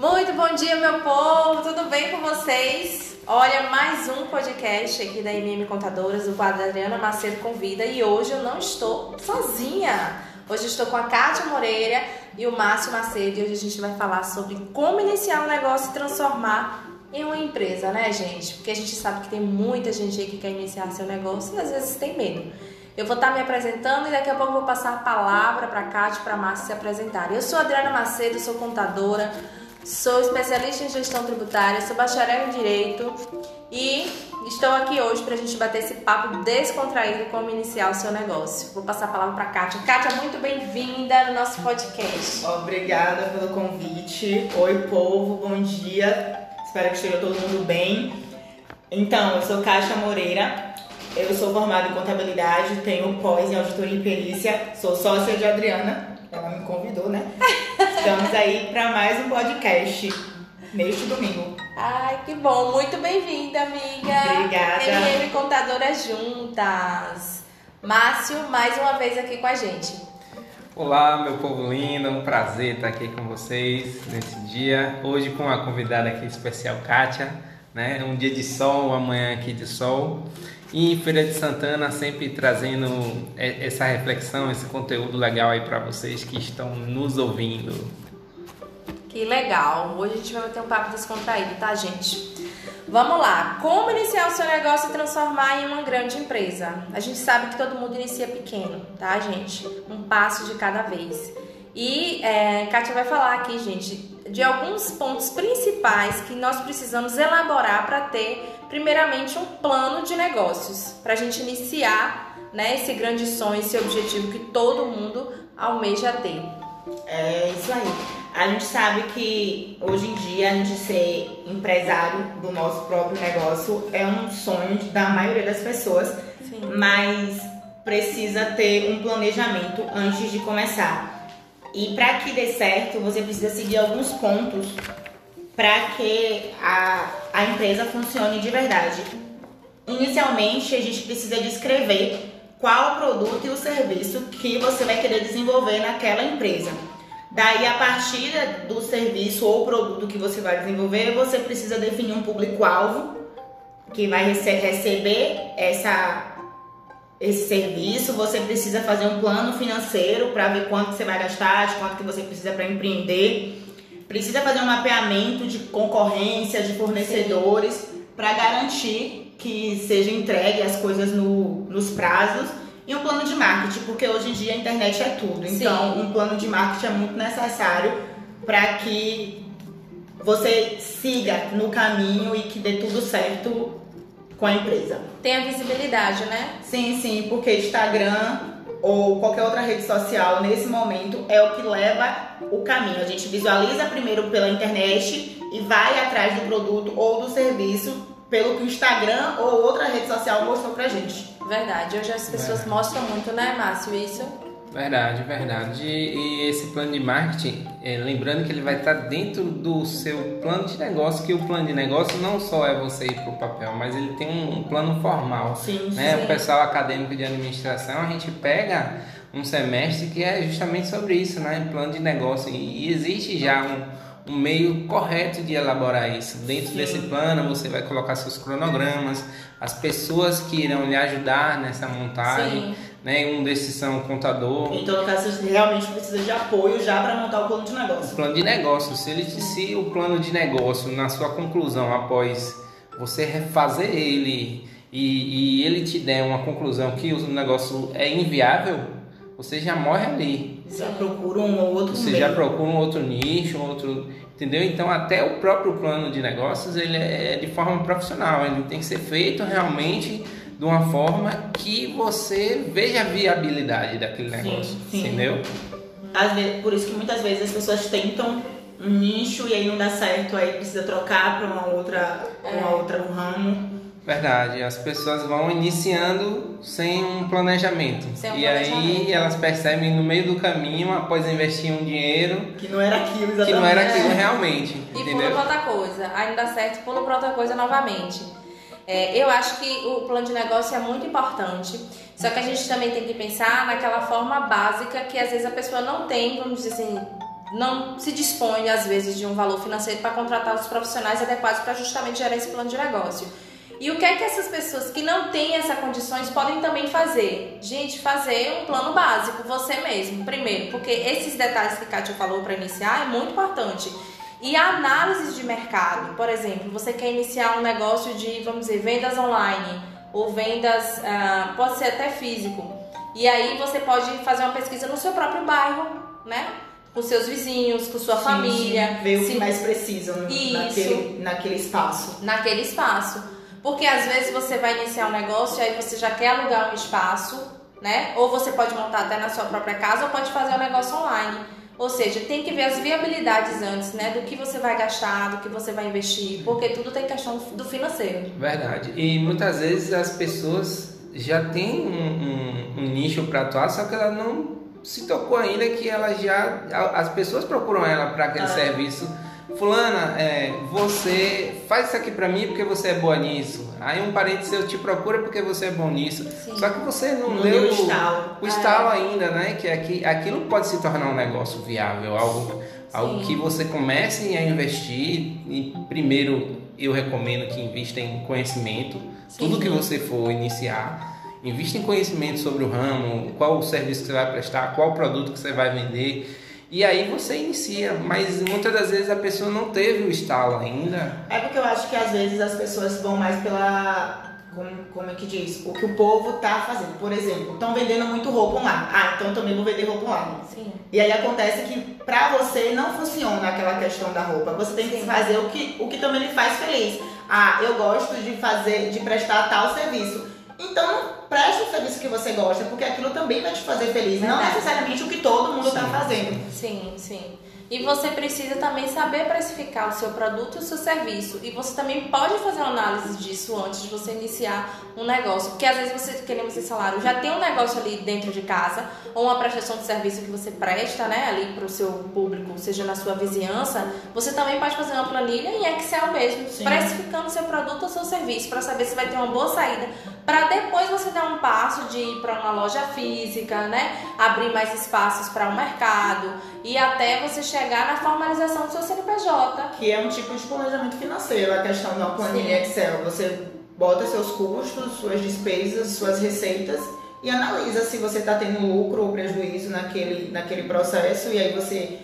Muito bom dia, meu povo, tudo bem com vocês? Olha, mais um podcast aqui da MM Contadoras, do quadro Adriana Macedo Convida e hoje eu não estou sozinha. Hoje estou com a Kátia Moreira e o Márcio Macedo e hoje a gente vai falar sobre como iniciar um negócio e transformar em uma empresa, né, gente? Porque a gente sabe que tem muita gente aí que quer iniciar seu negócio e às vezes tem medo. Eu vou estar me apresentando e daqui a pouco vou passar a palavra para a Kátia e para a Márcia se apresentarem. Eu sou Adriana Macedo, sou contadora, sou especialista em gestão tributária, sou bacharel em Direito e estou aqui hoje para a gente bater esse papo descontraído como iniciar o seu negócio. Vou passar a palavra para a Kátia. Kátia, muito bem-vinda no nosso podcast. Obrigada pelo convite. Oi, povo, bom dia. Espero que esteja todo mundo bem. Então, eu sou Kátia Moreira, eu sou formada em contabilidade, tenho pós em auditoria e perícia, sou sócia de Adriana, ela me convidou, né? Estamos aí para mais um podcast neste domingo. Ai, que bom, muito bem-vinda, amiga. Obrigada. MM Contadoras Juntas. Márcio, mais uma vez aqui com a gente. Olá, meu povo lindo, um prazer estar aqui com vocês nesse dia. Hoje com uma convidada aqui especial, Kátia, né? Um dia de sol, amanhã aqui de sol. E Feira de Santana sempre trazendo essa reflexão, esse conteúdo legal aí para vocês que estão nos ouvindo. Que legal! Hoje a gente vai ter um papo descontraído, tá, gente? Vamos lá! Como iniciar o seu negócio e transformar em uma grande empresa? A gente sabe que todo mundo inicia pequeno, tá, gente? Um passo de cada vez. E é, Kátia vai falar aqui, gente, de alguns pontos principais que nós precisamos elaborar para ter primeiramente um plano de negócios para a gente iniciar né, esse grande sonho, esse objetivo que todo mundo almeja ter. É isso aí. A gente sabe que hoje em dia a gente ser empresário do nosso próprio negócio é um sonho da maioria das pessoas, Sim. mas precisa ter um planejamento antes de começar. E para que dê certo, você precisa seguir alguns pontos para que a, a empresa funcione de verdade. Inicialmente, a gente precisa descrever qual o produto e o serviço que você vai querer desenvolver naquela empresa. Daí, a partir do serviço ou produto que você vai desenvolver, você precisa definir um público-alvo que vai rece receber essa, esse serviço. Você precisa fazer um plano financeiro para ver quanto você vai gastar, de quanto que você precisa para empreender precisa fazer um mapeamento de concorrência, de fornecedores, para garantir que seja entregue as coisas no, nos prazos. E um plano de marketing, porque hoje em dia a internet é tudo. Então, Sim. um plano de marketing é muito necessário para que você siga no caminho e que dê tudo certo com a empresa. Tem a visibilidade, né? Sim, sim, porque Instagram ou qualquer outra rede social nesse momento é o que leva o caminho. A gente visualiza primeiro pela internet e vai atrás do produto ou do serviço pelo que o Instagram ou outra rede social mostrou pra gente. Verdade, hoje as pessoas mostram muito, né, Márcio, isso? Verdade, verdade. E, esse plano de marketing, é, lembrando que ele vai estar dentro do seu plano de negócio, que o plano de negócio não só é você ir para o papel, mas ele tem um, um plano formal. Sim, né? sim. O pessoal acadêmico de administração, a gente pega um semestre que é justamente sobre isso, né? Plano de negócio. E, e existe já um, um meio correto de elaborar isso. Dentro Sim. desse plano, você vai colocar seus cronogramas, as pessoas que irão lhe ajudar nessa montagem. Sim né? Um desses são o contador. Então, no caso, você realmente precisa de apoio já para montar o plano de negócio. O plano de negócio, se ele se o plano de negócio na sua conclusão após você refazer ele e, e ele te der uma conclusão que o negócio é inviável, você já morre ali. Já procura um outro Você meio. já procura um outro nicho, um outro, entendeu? Então até o próprio plano de negócios ele é de forma profissional, ele tem que ser feito realmente de uma forma que você veja a viabilidade daquele negócio, sim, sim. entendeu? Vezes, por isso que muitas vezes as pessoas tentam um nicho e aí não dá certo, aí precisa trocar para uma outra, é. uma outra um ramo. Verdade, as pessoas vão iniciando sem um planejamento. Sem um e planejamento. aí elas percebem no meio do caminho, após investir um dinheiro. Que não era aquilo exatamente. Que não era aquilo realmente. E entendeu? pula para outra coisa. Aí não dá certo, pula para outra coisa novamente. É, eu acho que o plano de negócio é muito importante, só que a gente também tem que pensar naquela forma básica que às vezes a pessoa não tem, vamos dizer assim, não se dispõe, às vezes, de um valor financeiro para contratar os profissionais adequados para justamente gerar esse plano de negócio. E o que é que essas pessoas que não têm essas condições podem também fazer? Gente, fazer um plano básico, você mesmo, primeiro, porque esses detalhes que a Kátia falou para iniciar é muito importante. E a análise de mercado, por exemplo, você quer iniciar um negócio de, vamos dizer, vendas online ou vendas, uh, pode ser até físico. E aí você pode fazer uma pesquisa no seu próprio bairro, né? Com seus vizinhos, com sua sim, família. Sim. Ver o que mais precisam naquele, naquele espaço. Naquele espaço. Porque às vezes você vai iniciar um negócio e aí você já quer alugar um espaço, né? Ou você pode montar até na sua própria casa ou pode fazer um negócio online. Ou seja, tem que ver as viabilidades antes, né? Do que você vai gastar, do que você vai investir, porque tudo tem questão do financeiro. Verdade. E muitas vezes as pessoas já têm um, um, um nicho para atuar, só que ela não se tocou ainda que ela já. As pessoas procuram ela para aquele ah. serviço Fulana, é, você faz isso aqui pra mim porque você é boa nisso. Aí um parente seu te procura porque você é bom nisso. Sim. Só que você não, não deu o estalo, o estalo é. ainda, né? Que aqui, aquilo pode se tornar um negócio viável, algo, algo que você comece a investir. E primeiro eu recomendo que invista em conhecimento. Sim. Tudo que você for iniciar. Invista em conhecimento sobre o ramo, qual o serviço que você vai prestar, qual o produto que você vai vender e aí você inicia, mas muitas das vezes a pessoa não teve o estalo ainda. É porque eu acho que às vezes as pessoas vão mais pela. Como, como é que diz? O que o povo tá fazendo. Por exemplo, estão vendendo muito roupa online. Ah, então eu também vou vender roupa online. Sim. E aí acontece que pra você não funciona aquela questão da roupa. Você tem que Sim. fazer o que, o que também lhe faz feliz. Ah, eu gosto de fazer, de prestar tal serviço. Então, preste o serviço que você gosta, porque aquilo também vai te fazer feliz. Verdade. Não necessariamente o que todo mundo está fazendo. Sim, sim. E você precisa também saber precificar o seu produto e o seu serviço. E você também pode fazer uma análise disso antes de você iniciar um negócio. Porque às vezes você, queremos esse salário, já tem um negócio ali dentro de casa, ou uma prestação de serviço que você presta, né, ali para o seu público, seja na sua vizinhança. Você também pode fazer uma planilha em Excel mesmo, Sim. precificando o seu produto ou seu serviço, para saber se vai ter uma boa saída. Para depois você dar um passo de ir para uma loja física, né, abrir mais espaços para o um mercado e até você chegar na formalização do seu CNPJ. Que é um tipo de planejamento financeiro, a questão da planilha Sim. Excel. Você bota seus custos, suas despesas, suas receitas e analisa se você está tendo lucro ou prejuízo naquele, naquele processo e aí você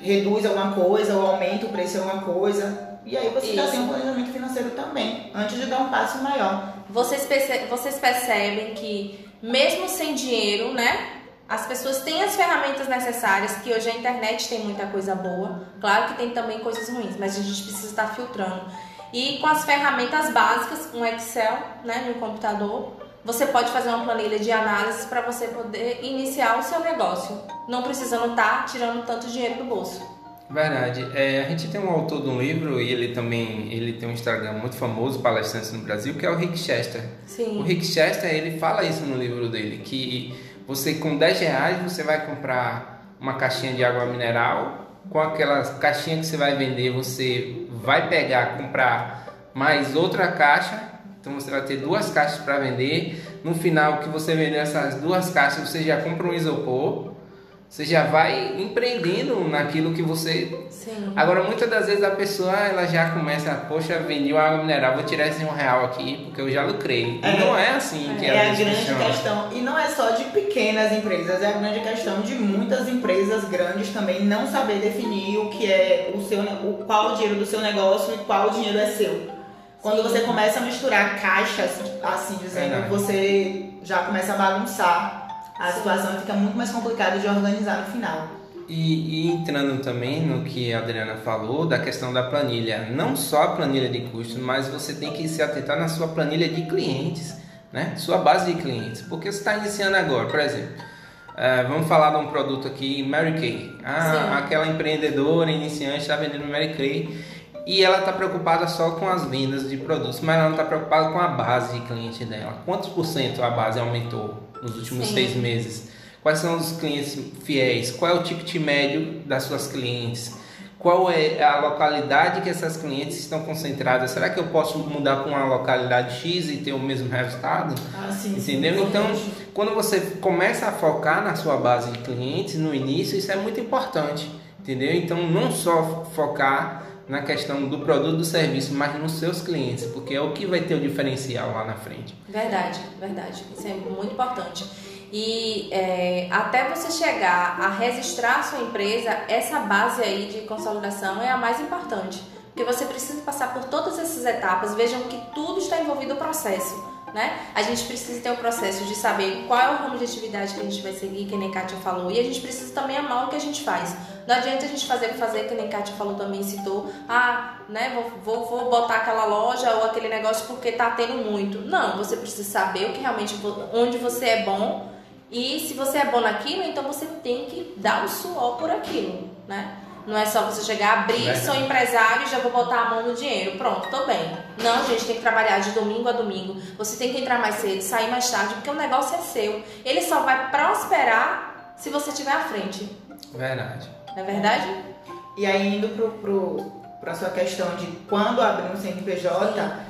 reduz alguma coisa ou aumenta o preço de alguma coisa. E aí você já tem um planejamento financeiro também, antes de dar um passo maior. Vocês, perce vocês percebem que mesmo sem dinheiro, né? As pessoas têm as ferramentas necessárias, que hoje a internet tem muita coisa boa. Claro que tem também coisas ruins, mas a gente precisa estar filtrando. E com as ferramentas básicas, um Excel, né, no computador, você pode fazer uma planilha de análise para você poder iniciar o seu negócio, não precisando estar tirando tanto dinheiro do bolso. Verdade. É, a gente tem um autor de um livro e ele também ele tem um Instagram muito famoso, palestrante no Brasil, que é o Rick Chester. Sim. O Rick Chester ele fala isso no livro dele, que você com 10 reais você vai comprar uma caixinha de água mineral. Com aquela caixinha que você vai vender, você vai pegar, comprar mais outra caixa. Então você vai ter duas caixas para vender. No final que você vender essas duas caixas, você já compra um isopor você já vai empreendendo naquilo que você. Sim. Agora, muitas das vezes a pessoa ela já começa, poxa, vendi uma água mineral, vou tirar esse um real aqui porque eu já lucrei. É, não é assim que é a grande funciona. questão. E não é só de pequenas empresas, é a grande questão de muitas empresas grandes também não saber definir o que é o seu, o qual o dinheiro do seu negócio e qual o dinheiro é seu. Quando você começa a misturar caixas, assim dizendo, você já começa a bagunçar a situação fica muito mais complicada de organizar no final. E, e, entrando também no que a Adriana falou da questão da planilha, não só a planilha de custos, mas você tem que se atentar na sua planilha de clientes, né? Sua base de clientes, porque você está iniciando agora, por exemplo. Uh, vamos falar de um produto aqui, Mary Kay. Ah, aquela empreendedora iniciante está vendendo Mary Kay e ela está preocupada só com as vendas de produtos, mas ela não está preocupada com a base de cliente dela. Quantos por cento a base aumentou? Nos últimos Sim. seis meses? Quais são os clientes fiéis? Qual é o ticket médio das suas clientes? Qual é a localidade que essas clientes estão concentradas? Será que eu posso mudar para uma localidade X e ter o mesmo resultado? Ah, sim, Entendeu? Sim, então, quando você começa a focar na sua base de clientes no início, isso é muito importante. entendeu? Então não só focar na questão do produto do serviço, mas nos seus clientes, porque é o que vai ter o diferencial lá na frente. Verdade, verdade. Isso é muito importante. E é, até você chegar a registrar a sua empresa, essa base aí de consolidação é a mais importante. Porque você precisa passar por todas essas etapas, vejam que tudo está envolvido no processo né? A gente precisa ter o um processo de saber qual é o ramo de atividade que a gente vai seguir, que nem Kátia falou, e a gente precisa também amar o que a gente faz. Não adianta a gente fazer fazer, que nem Kátia falou também, citou, ah, né, vou, vou, vou botar aquela loja ou aquele negócio porque tá tendo muito. Não, você precisa saber o que realmente, onde você é bom, e se você é bom naquilo, então você tem que dar o suor por aquilo, né? Não é só você chegar, abrir, sou empresário e já vou botar a mão no dinheiro. Pronto, tô bem. Não, gente, tem que trabalhar de domingo a domingo. Você tem que entrar mais cedo, sair mais tarde, porque o negócio é seu. Ele só vai prosperar se você estiver à frente. Verdade. Não é verdade? E aí, indo pro, pro, pra sua questão de quando abrir um CNPJ,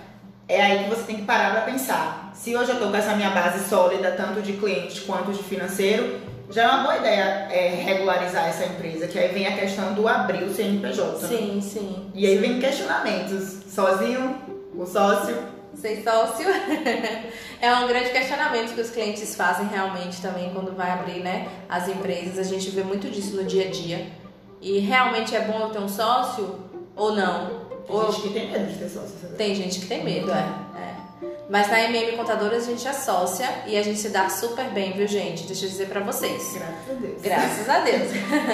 é aí que você tem que parar para pensar. Se hoje eu tô com essa minha base sólida, tanto de clientes quanto de financeiro, já é uma boa ideia é, regularizar essa empresa, que aí vem a questão do abrir o CNPJ. Sim, sim. E aí vem questionamentos. Sozinho, o sócio. Ser sócio é um grande questionamento que os clientes fazem realmente também quando vai abrir né, as empresas. A gente vê muito disso no dia a dia. E realmente é bom eu ter um sócio ou não? Tem ou... gente que tem medo de ter sócio. Sabe? Tem gente que tem medo, é. é. Mas na MM Contadoras a gente é sócia e a gente se dá super bem, viu, gente? Deixa eu dizer pra vocês. Graças a Deus. Graças a Deus.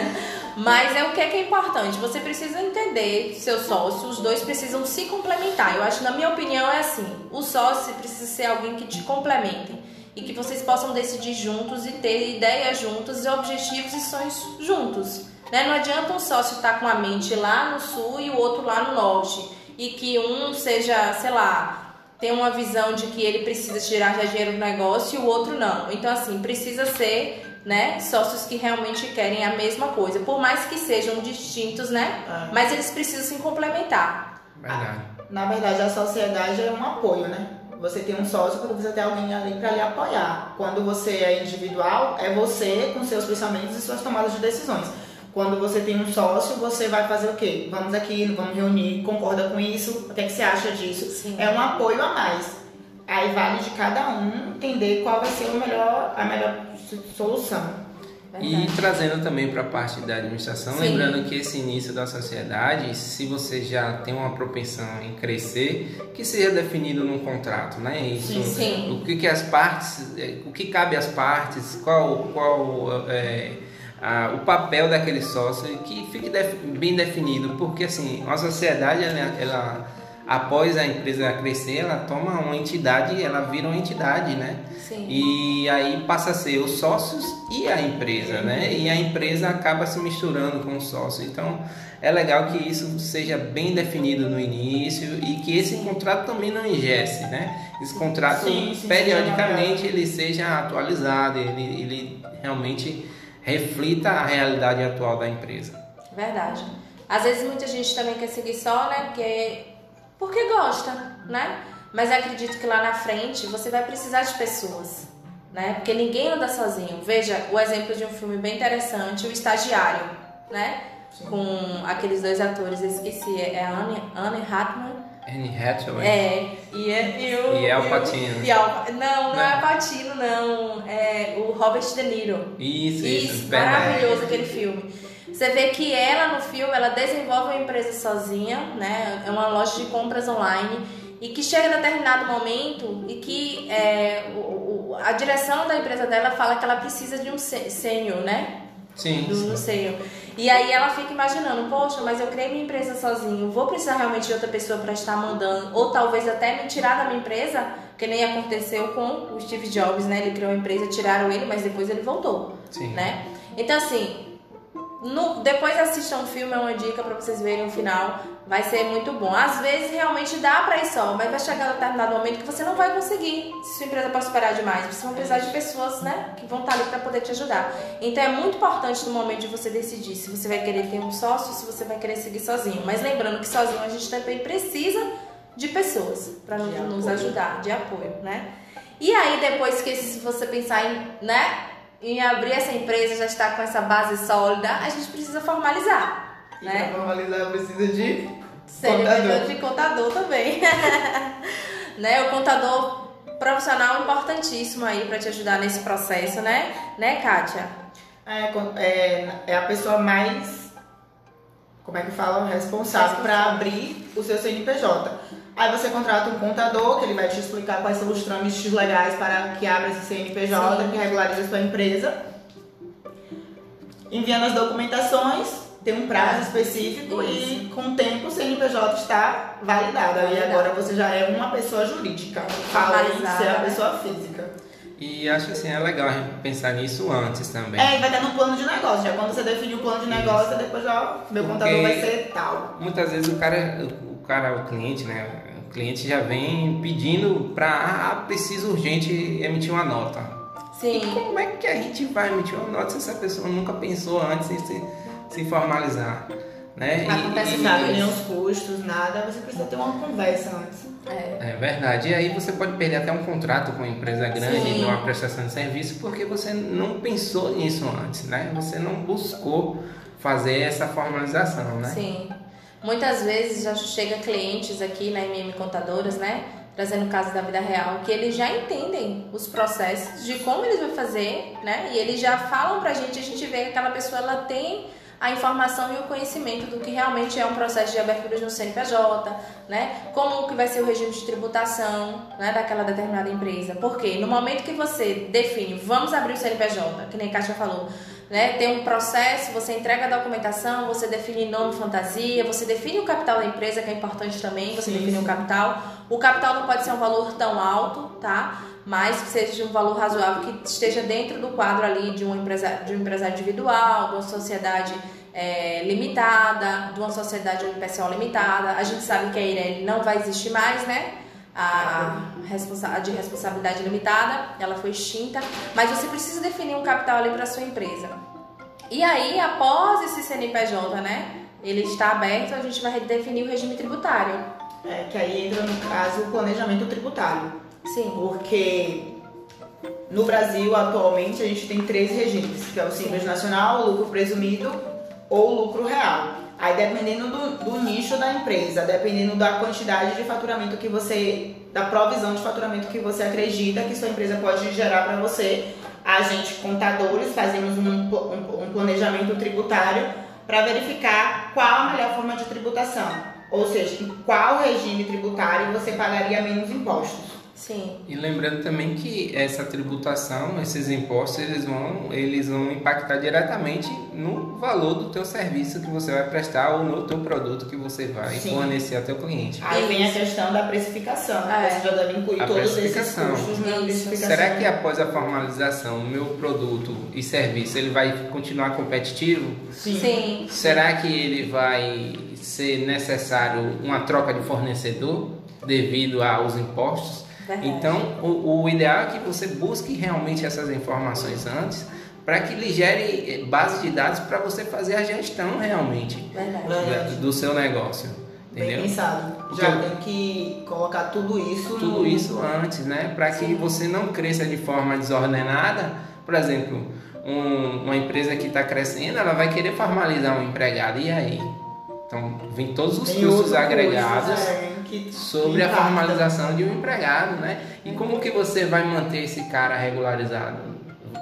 Mas é o que é, que é importante. Você precisa entender seu sócio, os dois precisam se complementar. Eu acho, na minha opinião, é assim: o sócio precisa ser alguém que te complemente e que vocês possam decidir juntos e ter ideias juntos, objetivos e sonhos juntos. Né? Não adianta um sócio estar com a mente lá no sul e o outro lá no norte e que um seja, sei lá, tem uma visão de que ele precisa tirar já dinheiro do negócio e o outro não. Então, assim, precisa ser né, sócios que realmente querem a mesma coisa, por mais que sejam distintos, né? É. Mas eles precisam se complementar. Verdade. Na verdade, a sociedade é um apoio, né? Você tem um sócio porque você tem alguém ali para lhe apoiar. Quando você é individual, é você com seus pensamentos e suas tomadas de decisões. Quando você tem um sócio, você vai fazer o quê? Vamos aqui, vamos reunir, concorda com isso? O que, é que você acha disso? Sim. É um apoio a mais. Aí vale de cada um entender qual vai ser o melhor, a melhor solução. Verdade. E trazendo também para a parte da administração, Sim. lembrando que esse início da sociedade, se você já tem uma propensão em crescer, que seja definido num contrato, né? Isso, sim, sim. O que, que as partes, é, o que cabe às partes, qual, qual é, o papel daquele sócio que fique def, bem definido, porque assim, a sociedade ela, ela, após a empresa crescer, ela toma uma entidade, ela vira uma entidade, né? Sim. E aí passa a ser os sócios e a empresa, né? E a empresa acaba se misturando com o sócio. Então, é legal que isso seja bem definido no início e que esse contrato também não ingesse, né? Esse contrato sim, sim, periodicamente sim, ele seja atualizado, ele, ele realmente reflita a realidade atual da empresa. Verdade. Às vezes muita gente também quer seguir só, né? Porque, porque gosta, né? Mas acredito que lá na frente você vai precisar de pessoas, né? Porque ninguém anda sozinho. Veja o exemplo de um filme bem interessante, O Estagiário, né? Sim. Com aqueles dois atores, eu esqueci, é Anne, Anne Hathaway Anne Hathaway. É, e, é, e o... E Al Pacino. E Al, não, não, não é Al Pacino, não. É o Robert De Niro. Isso, isso. isso maravilhoso aquele filme. Você vê que ela, no filme, ela desenvolve uma empresa sozinha, né? É uma loja de compras online. E que chega em determinado momento e que é, o, o, a direção da empresa dela fala que ela precisa de um sênior, né? Sim. Do, sim. sênior. E aí ela fica imaginando, poxa, mas eu criei minha empresa sozinho, vou precisar realmente de outra pessoa para estar mandando, ou talvez até me tirar da minha empresa, que nem aconteceu com o Steve Jobs, né? Ele criou uma empresa, tiraram ele, mas depois ele voltou, Sim. né? Então assim, no, depois assistam um filme, é uma dica para vocês verem o final. Vai ser muito bom. Às vezes realmente dá para ir só, mas vai chegar um determinado momento que você não vai conseguir se sua empresa prosperar demais. Você vai precisar de pessoas né, que vão estar ali para poder te ajudar. Então é muito importante no momento de você decidir se você vai querer ter um sócio, se você vai querer seguir sozinho. Mas lembrando que sozinho a gente também precisa de pessoas para nos, nos ajudar, de apoio, né? E aí depois que se você pensar em, né? Em abrir essa empresa, já está com essa base sólida, a gente precisa formalizar. E né? para formalizar precisa de CNPJ contador. de contador também. né? O contador profissional importantíssimo aí para te ajudar nesse processo, né? Né, Kátia? É, é, é a pessoa mais, como é que fala, responsável para abrir o seu CNPJ. Aí você contrata um contador, que ele vai te explicar quais são os trâmites legais para que abra esse CNPJ, Sim. que regularize a sua empresa. Enviando as documentações, tem um prazo específico e com o tempo o CNPJ está validado. Aí agora você já é uma pessoa jurídica, além de ser a né? pessoa física. E acho assim, é legal a gente pensar nisso antes também. É, e vai ter no plano de negócio. Já quando você define o plano de negócio, depois já meu Porque- contador vai ser tal. Muitas vezes o cara, cara, o cliente, né? O cliente já vem pedindo para ah, preciso urgente emitir uma nota. Sim. Como é que a gente vai emitir uma nota se essa pessoa nunca pensou antes em se, se formalizar? Né? E- Acontece e- isso. os custos, nada. Você precisa ter uma conversa antes. É. É verdade. E aí você pode perder até um contrato com uma empresa grande, Sim. numa prestação de serviço, porque você não pensou nisso antes, né? Você não buscou fazer essa formalização, né? Sim. Muitas vezes já chega clientes aqui na MM Contadoras, né? Trazendo casos da vida real, que eles já entendem os processos de como eles vão fazer, né? E eles já falam pra gente, a gente vê que aquela pessoa ela tem a informação e o conhecimento do que realmente é um processo de abertura de um CNPJ, né? Como que vai ser o regime de tributação, né, daquela determinada empresa. Porque no momento que você define, vamos abrir o CNPJ, que nem a Kátia falou, né? Tem um processo, você entrega a documentação, você define nome fantasia, você define o capital da empresa, que é importante também, você Sim, define o capital. O capital não pode ser um valor tão alto, tá? Mas que seja de um valor razoável, que esteja dentro do quadro ali de um empresário, de um empresário individual, de uma sociedade é, limitada, de uma sociedade pessoal limitada. A gente sabe que a Irene não vai existir mais, né? A, responsa- a de responsabilidade limitada, ela foi extinta, mas você precisa definir um capital ali para sua empresa. E aí, após esse CNPJ, né, ele está aberto, a gente vai definir o regime tributário. É, que aí entra no caso o planejamento tributário. Sim. Porque no Brasil, atualmente, a gente tem três regimes, que é o Simples Nacional, o lucro presumido ou o lucro real. Aí dependendo do, do nicho da empresa, dependendo da quantidade de faturamento que você, da provisão de faturamento que você acredita que sua empresa pode gerar para você, a gente, contadores, fazemos um, um, um planejamento tributário para verificar qual a melhor forma de tributação. Ou seja, em qual regime tributário você pagaria menos impostos. Sim. E lembrando também que essa tributação, esses impostos, eles vão, eles vão impactar diretamente no valor do teu serviço que você vai prestar ou no teu produto que você vai Sim. fornecer ao teu cliente. Aí vem a questão da precificação, É. você já deve incluir A todos esses precificação. custos na Isso. precificação. Será que após a formalização, o meu produto e serviço, ele vai continuar competitivo? Sim. Sim. Será que ele vai ser necessário uma troca de fornecedor devido aos impostos? Verdade. Então, o, o ideal é que você busque realmente essas informações antes para que lhe gere eh, base de dados para você fazer a gestão realmente da- do seu negócio. Bem Entendeu? pensado. Porque Já tem que colocar tudo isso Tudo no... isso antes, né? Para que você não cresça de forma desordenada. Por exemplo, um- uma empresa que está crescendo, ela vai querer formalizar um empregado. E aí? Então, vem todos os Tem custos agregados é, que sobre a impactam. formalização de um empregado, né? E como que você vai manter esse cara regularizado?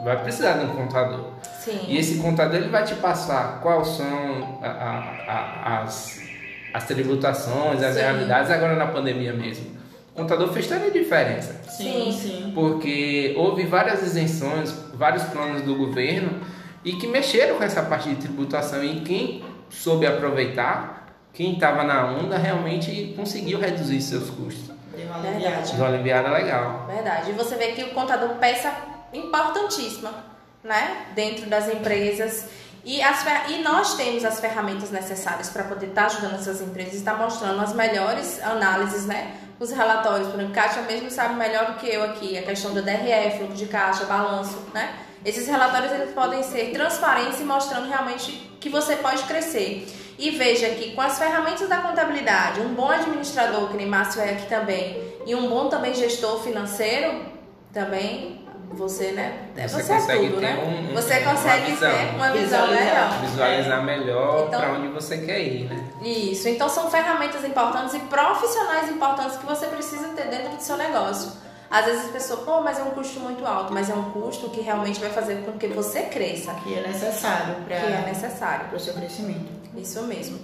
Vai precisar de um contador. Sim. E esse contador ele vai te passar quais são a- a- a- as, as tributações, as Sim. realidades agora na pandemia mesmo. O contador fez toda a diferença, Sim, Sim. sim. porque houve várias isenções, vários planos do governo e que mexeram com essa parte de tributação e quem soube aproveitar, quem estava na onda realmente conseguiu reduzir seus custos. Deu uma aliviada. Uma aliviada legal. Verdade. E você vê que o contador peça importantíssima, né? Dentro das empresas. E, as, e nós temos as ferramentas necessárias para poder estar ajudando essas empresas, estar mostrando as melhores análises, né? Os relatórios, por exemplo, Kátia mesmo sabe melhor do que eu aqui, a questão do DRE, fluxo de caixa, balanço, né? Esses relatórios eles podem ser transparentes e mostrando realmente que você pode crescer. E veja que com as ferramentas da contabilidade, um bom administrador, que nem Márcio é aqui também, e um bom também gestor financeiro, também você, né? Você, você é tudo, né? Um, você consegue visão, ter uma visão visualizar, melhor. Visualizar melhor Então- para onde você quer ir, né? Isso. Então são ferramentas importantes e profissionais importantes que você precisa ter dentro do seu negócio. Às vezes as pessoas, pô, mas é um custo muito alto, mas é um custo que realmente vai fazer com que você cresça, Que é necessário que é para necessário. o seu crescimento. Isso mesmo.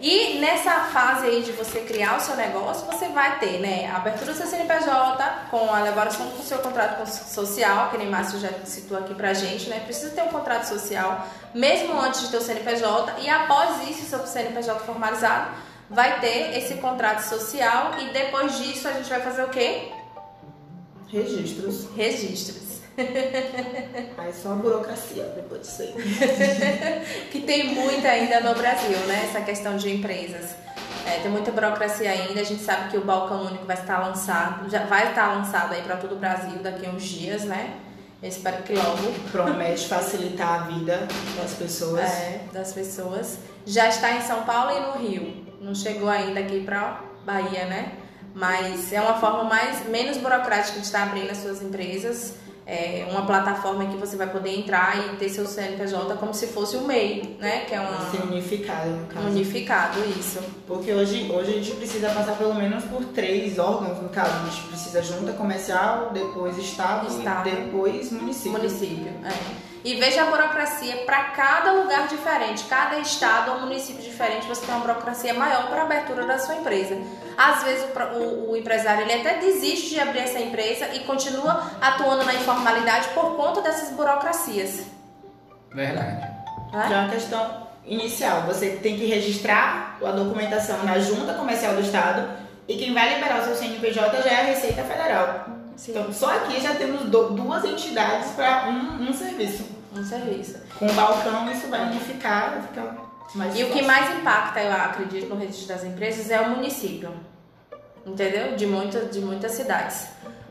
E nessa fase aí de você criar o seu negócio, você vai ter, né, a abertura do seu CNPJ com a elaboração do seu contrato social, que nem Márcio já citou aqui pra gente, né? Precisa ter um contrato social, mesmo antes de ter o CNPJ, e após isso, seu CNPJ formalizado, vai ter esse contrato social e depois disso a gente vai fazer o quê? Registros. Registros. Aí só a burocracia depois disso aí. que tem muita ainda no Brasil, né? Essa questão de empresas. É, tem muita burocracia ainda. A gente sabe que o balcão único vai estar lançado, já vai estar lançado aí para todo o Brasil daqui a uns dias, né? Eu espero que logo Promete facilitar a vida das pessoas. é, das pessoas. Já está em São Paulo e no Rio. Não chegou ainda aqui para Bahia, né? Mas é uma forma mais menos burocrática de estar abrindo as suas empresas. É uma plataforma que você vai poder entrar e ter seu CNPJ como se fosse o MEI, né? Que é uma, Ser unificado, no caso. unificado, isso. Porque hoje, hoje a gente precisa passar pelo menos por três órgãos, no caso. A gente precisa junta comercial, depois estado, Estado. e depois município. Município. É. E veja a burocracia para cada lugar diferente, cada estado ou município diferente, você tem uma burocracia maior para a abertura da sua empresa. Às vezes o, o- o empresário ele até desiste de abrir essa empresa e continua atuando na informalidade por conta dessas burocracias. Verdade. Né? Já é uma questão inicial. Você tem que registrar a documentação na Junta Comercial do Estado e quem vai liberar o seu CNPJ já é a Receita Federal. Sim. Então, só aqui já temos do- duas entidades para um, um serviço. Um serviço. Com o balcão, isso vai unificar, vai ficar mais E o que fácil. mais impacta, eu acredito, no registro das empresas é o município. Entendeu? De, muita, de muitas cidades.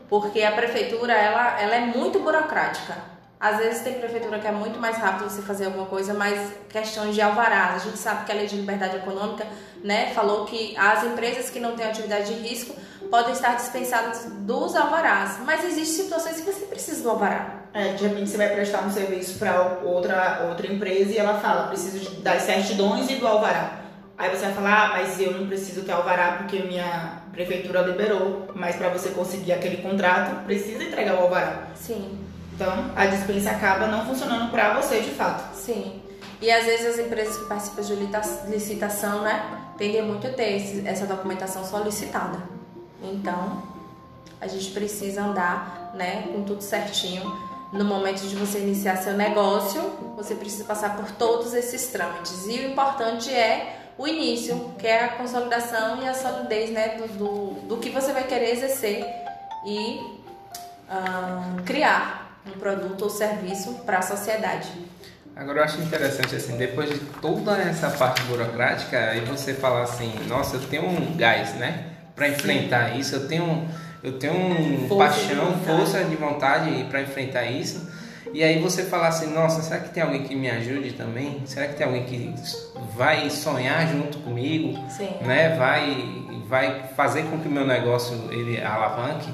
Porque a prefeitura, ela, ela é muito burocrática. Às vezes tem prefeitura que é muito mais rápido você fazer alguma coisa, mas questões de alvará. A gente sabe que a lei de liberdade econômica, né, falou que as empresas que não têm atividade de risco podem estar dispensadas dos alvarás. Mas existem situações que você precisa do alvará. É, de repente você vai prestar um serviço para outra, outra empresa e ela fala, preciso das certidões e do alvará. Aí você vai falar, ah, mas eu não preciso ter alvará porque minha prefeitura liberou. Mas para você conseguir aquele contrato, precisa entregar o alvará. Sim. Então, a dispensa acaba não funcionando para você de fato. Sim. E às vezes as empresas que participam de licitação, né, tendem muito a ter esse- essa documentação solicitada. Então, a gente precisa andar, né, com tudo certinho. No momento de você iniciar seu negócio, você precisa passar por todos esses trâmites. E o importante é o início, que é a consolidação e a solidez, né, do, do, do que você vai querer exercer e criar um produto ou serviço para a sociedade. Agora eu acho interessante assim, depois de toda essa parte burocrática, aí você fala assim, nossa, eu tenho um gás, né? Para enfrentar isso, eu tenho, eu tenho um Força de paixão, vontade. força de vontade para enfrentar isso. E aí você fala assim, nossa, será que tem alguém que me ajude também? Será que tem alguém que vai sonhar junto comigo? Sim. né, vai, vai fazer com que o meu negócio ele alavanque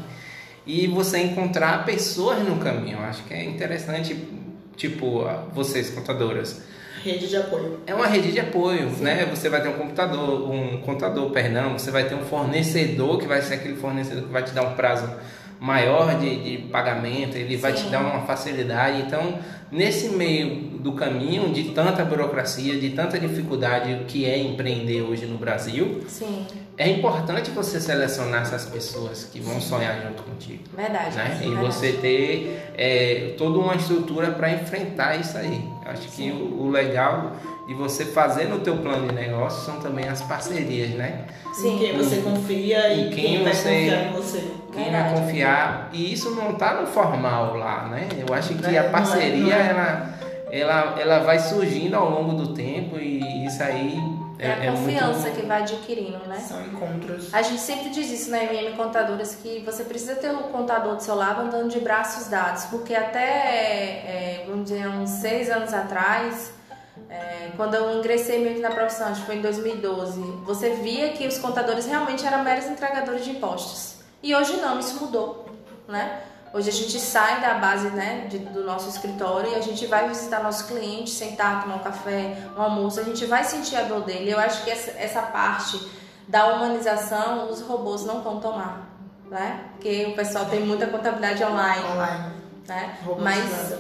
e você encontrar pessoas no caminho. Acho que é interessante, tipo, vocês contadoras. Rede de apoio. É uma rede de apoio, né? Você vai ter um computador, um contador, perdão, você vai ter um fornecedor que vai ser aquele fornecedor que vai te dar um prazo maior de, de pagamento, ele vai te Sim. dar uma facilidade. Então, nesse meio do caminho de tanta burocracia, de tanta dificuldade que é empreender hoje no Brasil, Sim, é importante você selecionar essas pessoas que vão sonhar junto contigo. verdade. Né? E verdade. você ter é, toda uma estrutura para enfrentar isso aí. Acho que o, o legal de você fazer no teu plano de negócio são também as parcerias, né? Em quem você confia e Em quem quem, vai você- confiar em você. Quem Verdade. vai confiar e isso não tá no formal lá, né? Eu acho que a não é- parceria não é. ela, ela, ela vai surgindo ao longo do tempo e isso aí É, é, a confiança muito que vai adquirindo, né? São encontros. A gente sempre diz isso na MM Contadoras, que você precisa ter um contador do seu lado andando de braços dados, porque até, é, vamos dizer, uns seis anos atrás, é, quando eu ingressei mesmo na profissão, acho que foi em 2012, você via que os contadores realmente eram meros entregadores de impostos. E hoje não, isso mudou, né? Hoje a gente sai da base né, de, do nosso escritório e a gente vai visitar nosso cliente, sentar, tomar um café, um almoço, a gente vai sentir a dor dele. Eu acho que essa, essa parte da humanização os robôs não vão tomar, né? Porque o pessoal tem muita contabilidade online. Online. Né? Mas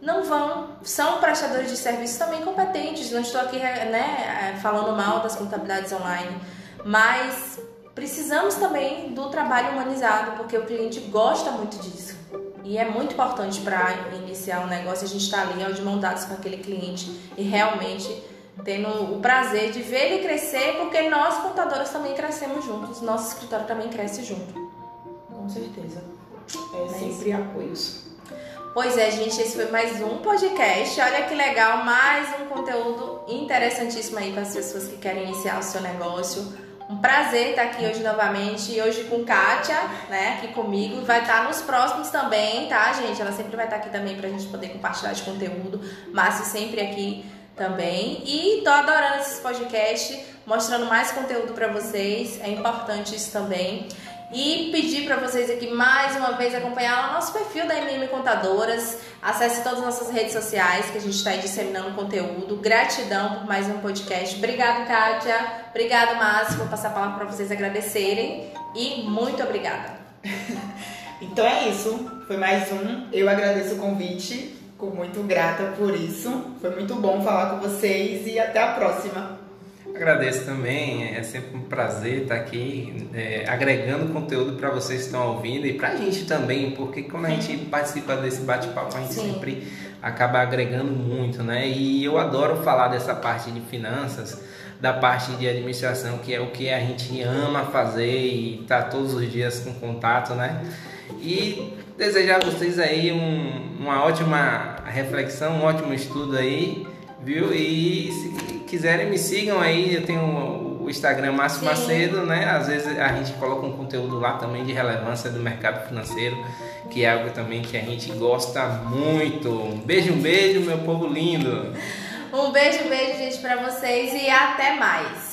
não vão, são prestadores de serviço também competentes. Não estou aqui né, falando mal das contabilidades online, mas precisamos também do trabalho humanizado, porque o cliente gosta muito disso. E é muito importante para iniciar um negócio a gente estar tá ali de mão dadas com aquele cliente e realmente tendo o prazer de ver ele crescer, porque nós contadoras também crescemos juntos, nosso escritório também cresce junto. Com certeza. É, é sempre isso. apoios. Pois é, gente, esse foi mais um podcast. Olha que legal, mais um conteúdo interessantíssimo aí para as pessoas que querem iniciar o seu negócio um prazer estar aqui hoje novamente, hoje com Kátia, né, aqui comigo. Vai estar nos próximos também, tá, gente? Ela sempre vai estar aqui também pra gente poder compartilhar de conteúdo. Márcio sempre aqui também. E tô adorando esses podcasts, mostrando mais conteúdo para vocês. É importante isso também. E pedir para vocês aqui mais uma vez acompanhar o nosso perfil da MM Contadoras. Acesse todas as nossas redes sociais que a gente está aí disseminando conteúdo. Gratidão por mais um podcast. Obrigado, Kátia. Obrigado, Márcio. Vou passar a palavra para vocês agradecerem. E muito obrigada. então é isso. Foi mais um. Eu agradeço o convite. Fico muito grata por isso. Foi muito bom falar com vocês e até a próxima. Agradeço também, é sempre um prazer estar aqui é, agregando conteúdo para vocês que estão ouvindo e para a gente também, porque quando a gente participa desse bate-papo, a gente Sim. sempre acaba agregando muito, né? E eu adoro falar dessa parte de finanças, da parte de administração, que é o que a gente ama fazer e tá todos os dias com contato, né? E desejar a vocês aí um, uma ótima reflexão, um ótimo estudo aí, viu? E se quiserem me sigam aí, eu tenho o Instagram Márcio Sim. Macedo, né? Às vezes a gente coloca um conteúdo lá também de relevância do mercado financeiro, que é algo também que a gente gosta muito. Um beijo, um beijo, meu povo lindo. Um beijo, um beijo, gente, para vocês e até mais.